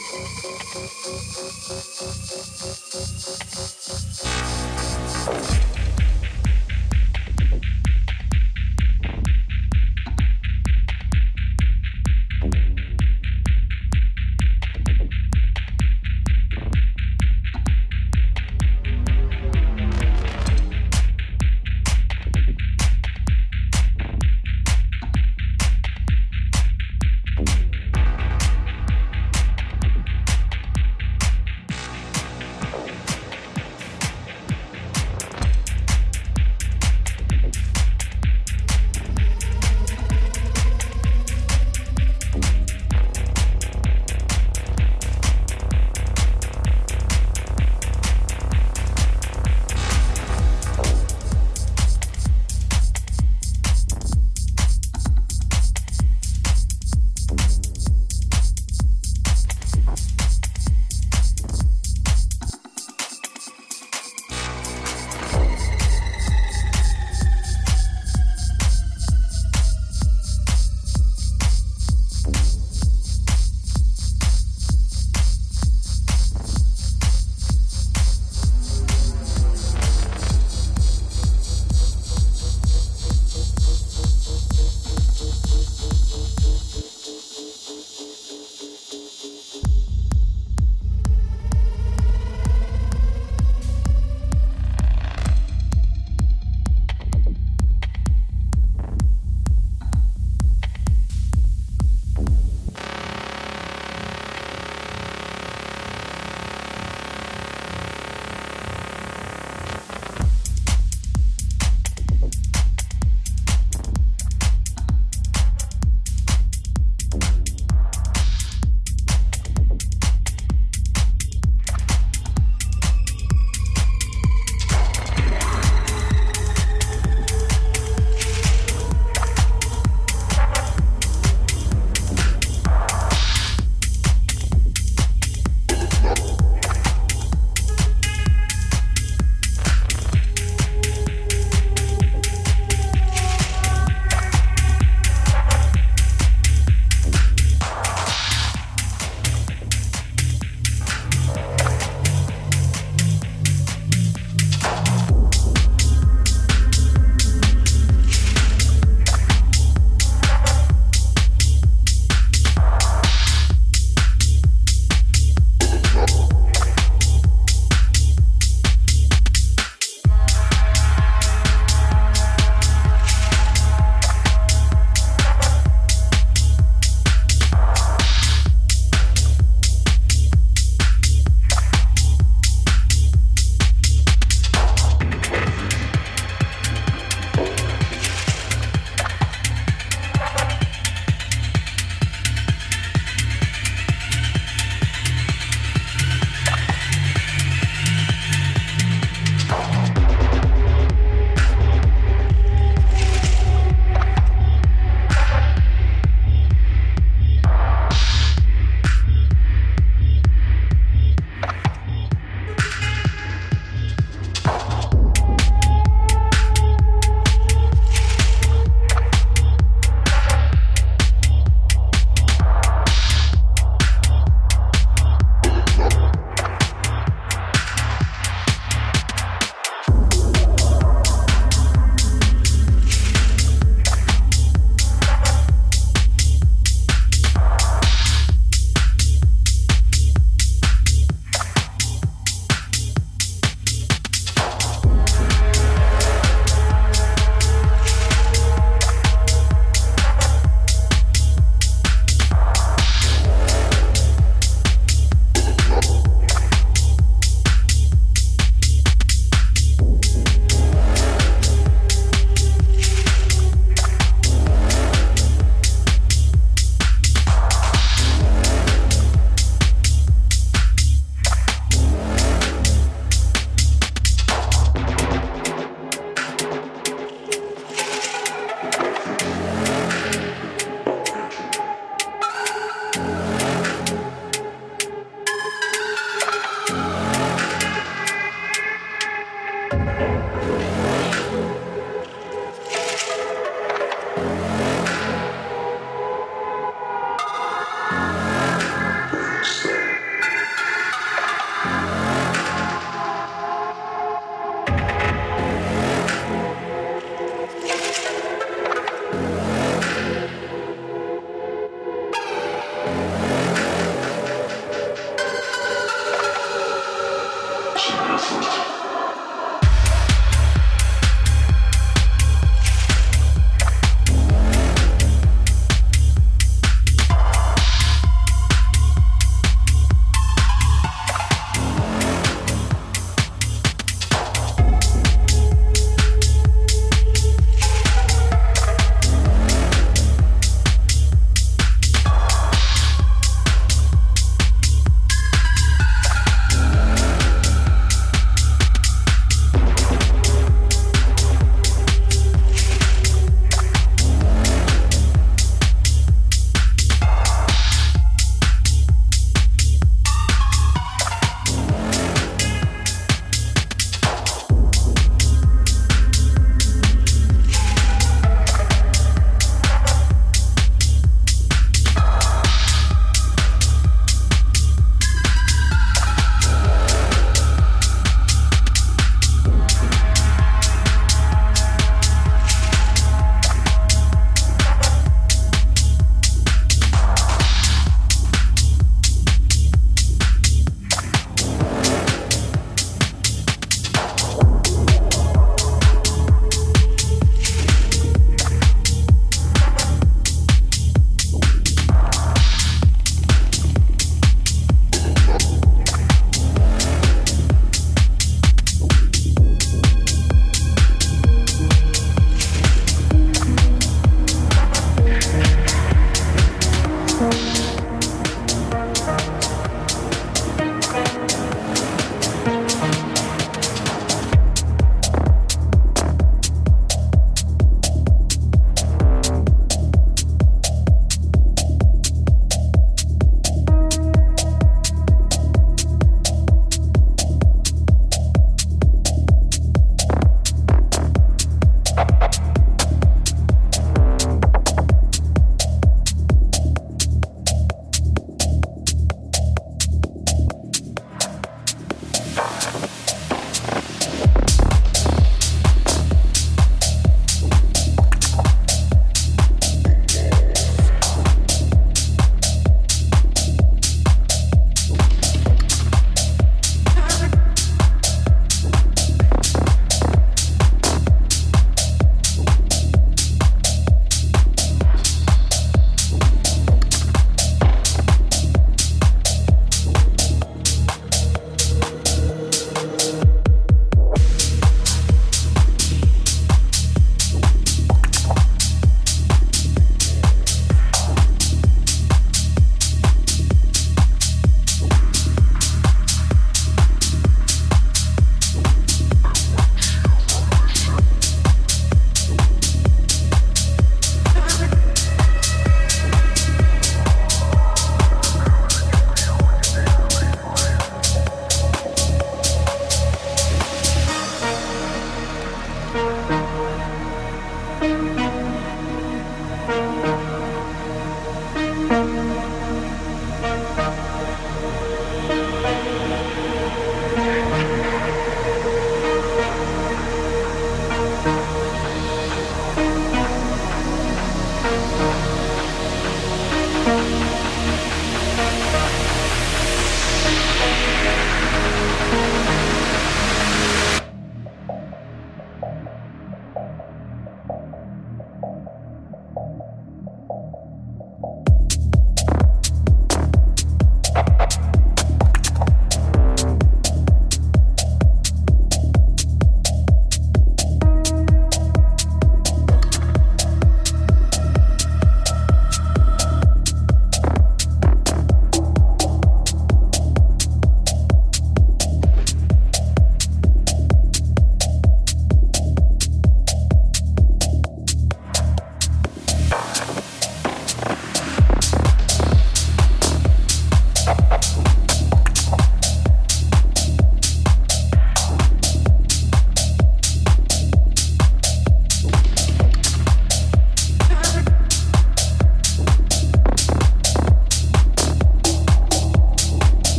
you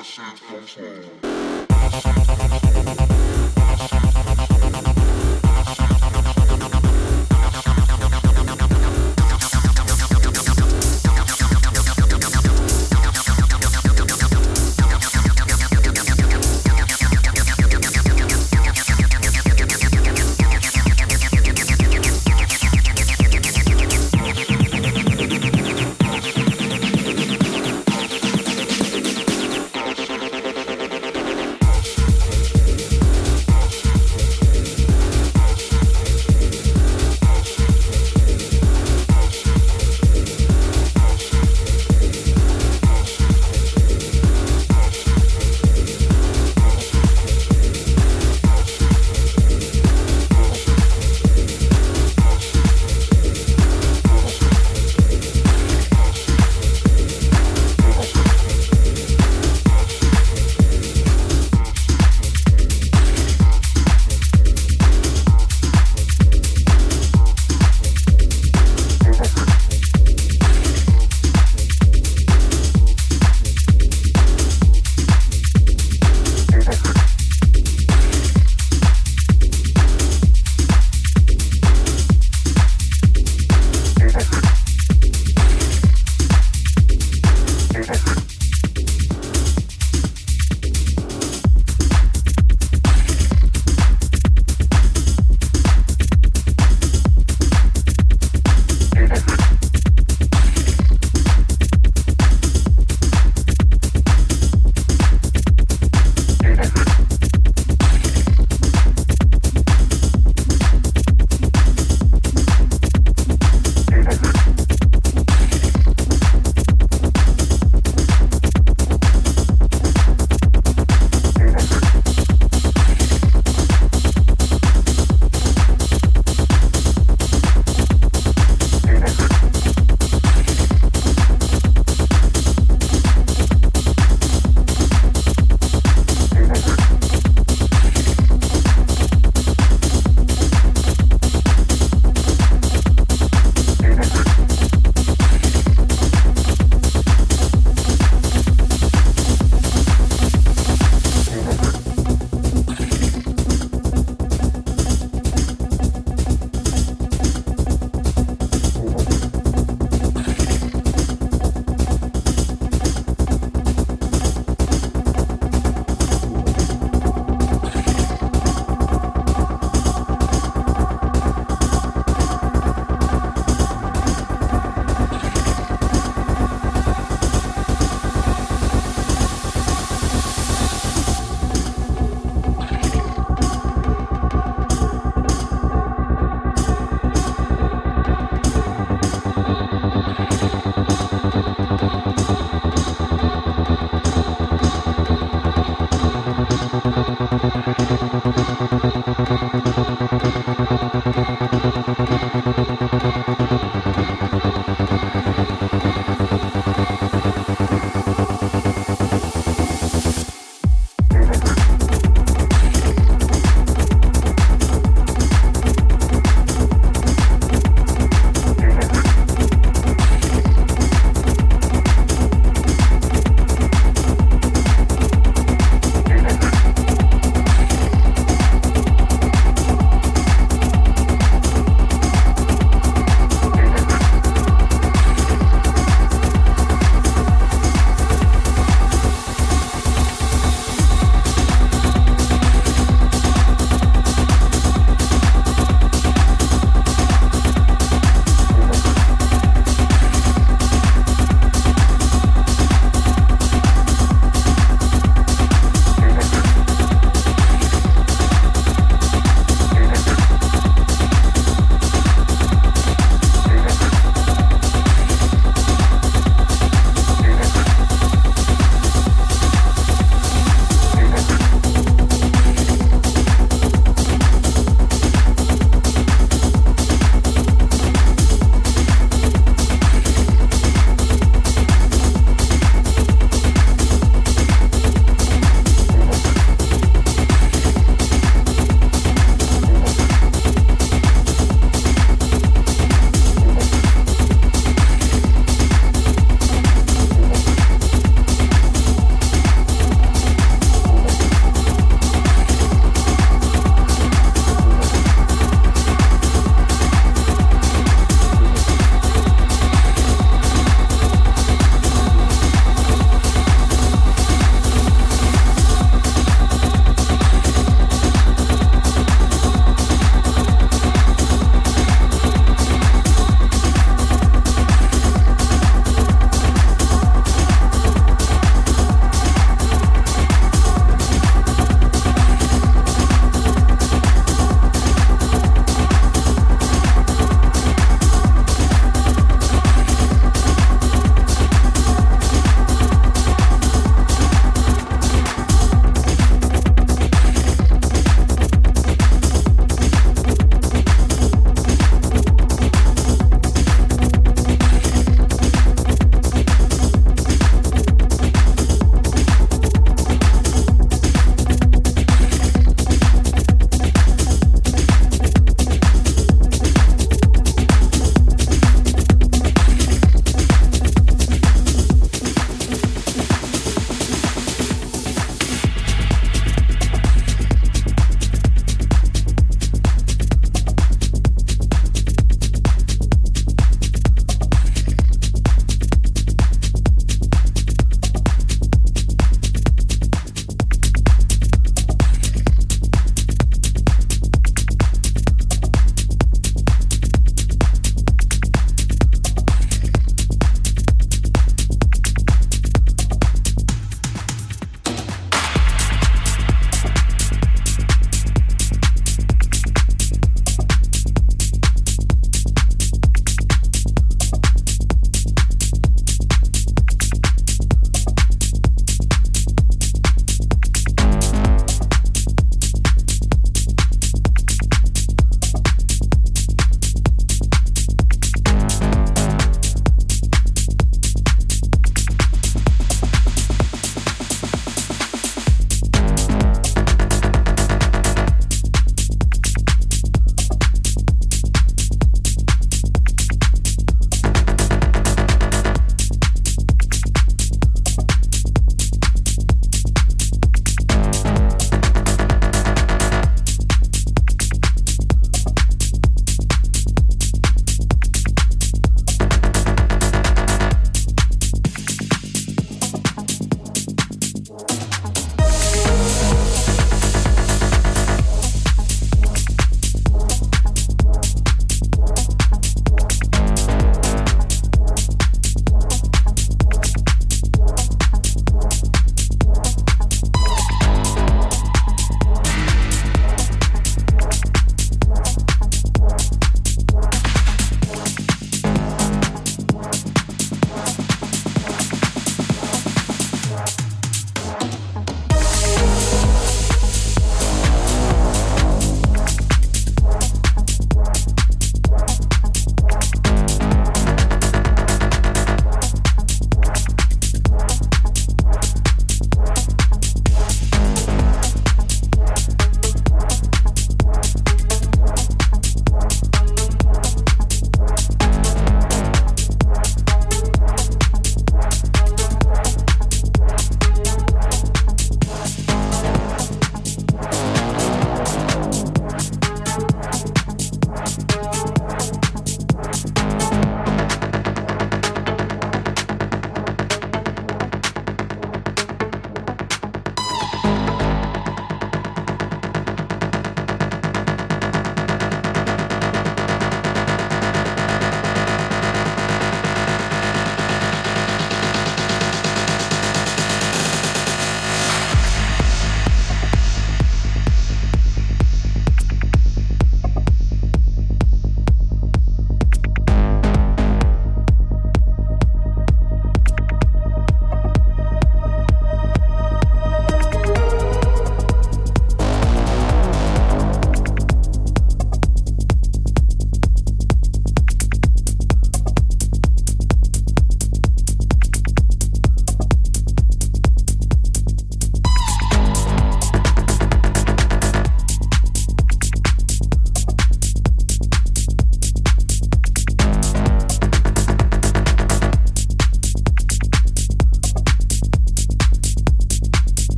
Acid comes home.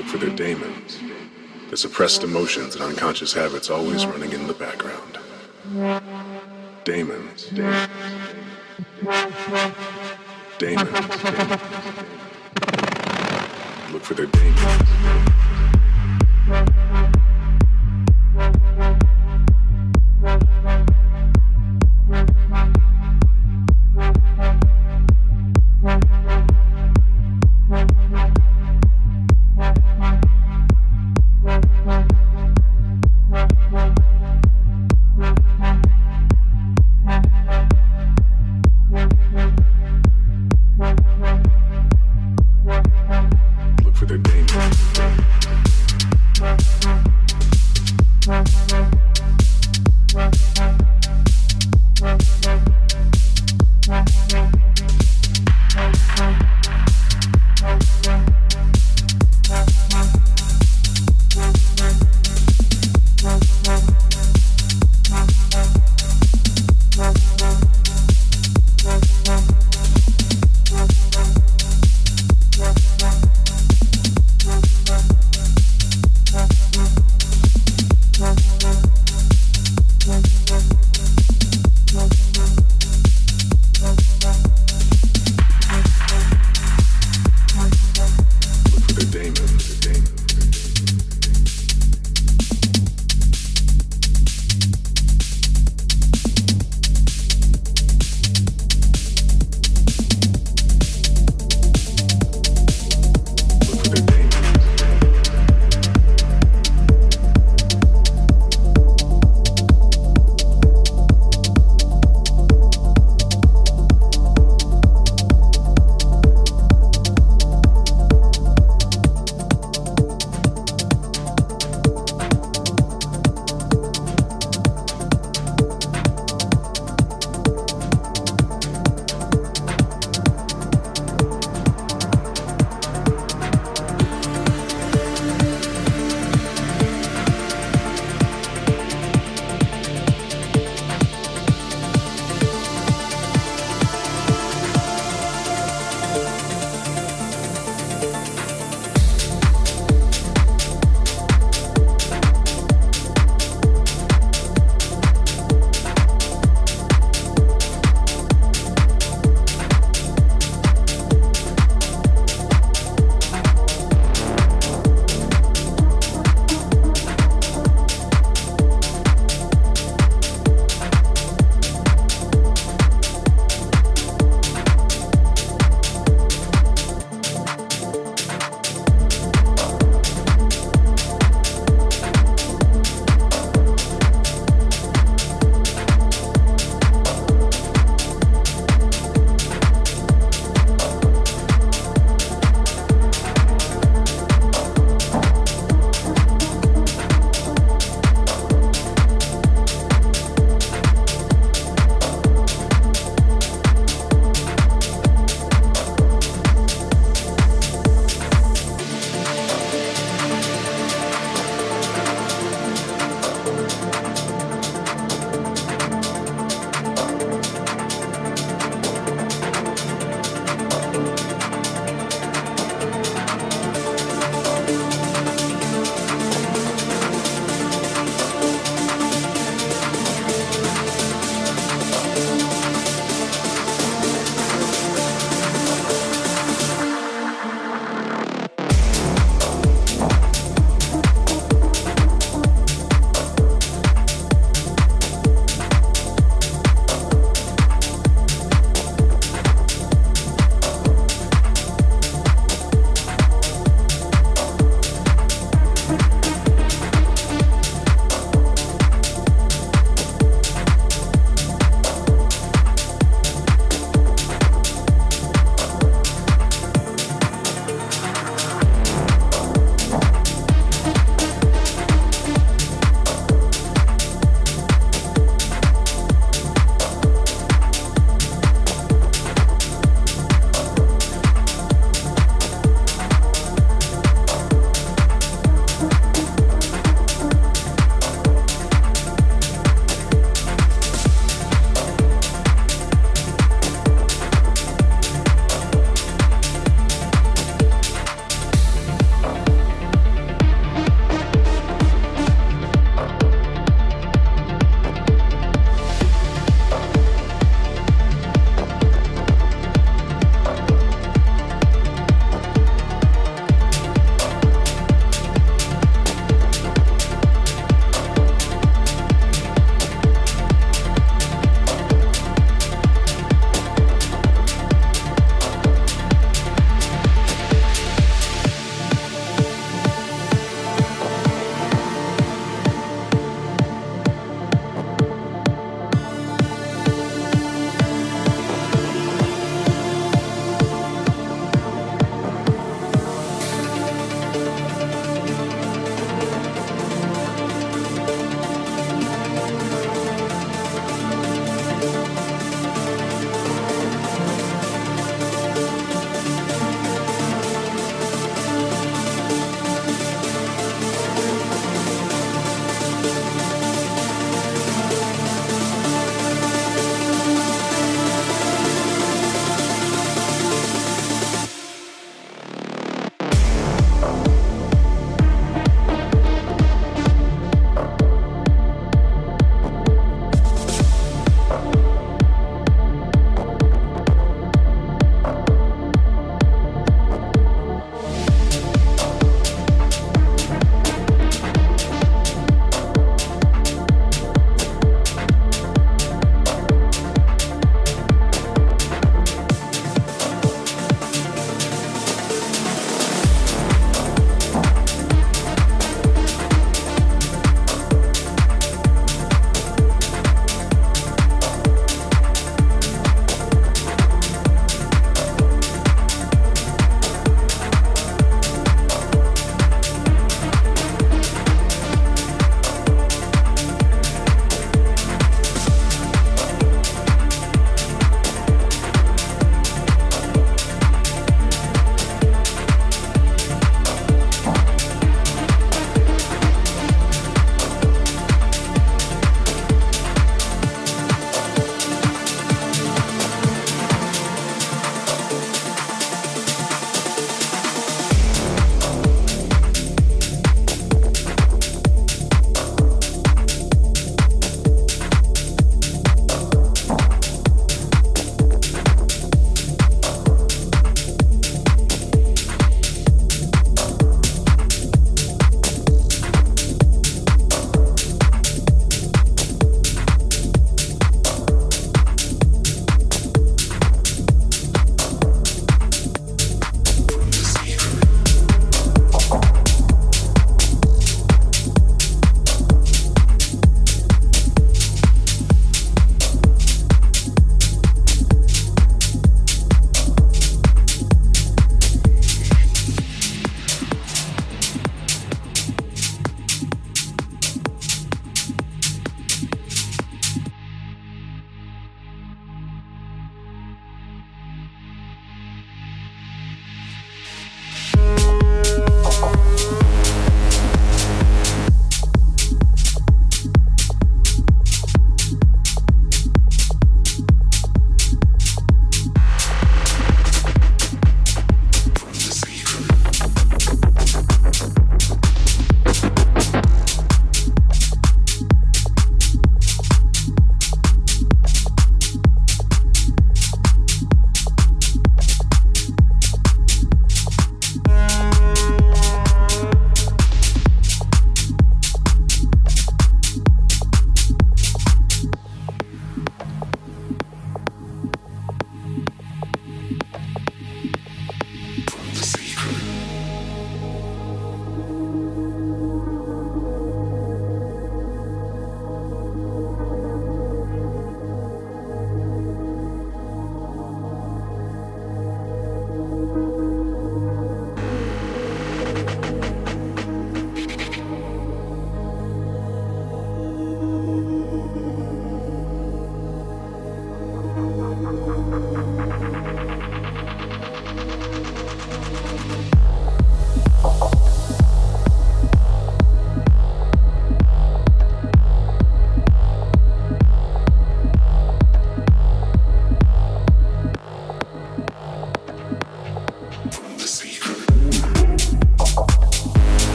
look for their daemons, the suppressed emotions and unconscious habits always running in the background. Daemons. Daemons. Daemons. Look for their daemons.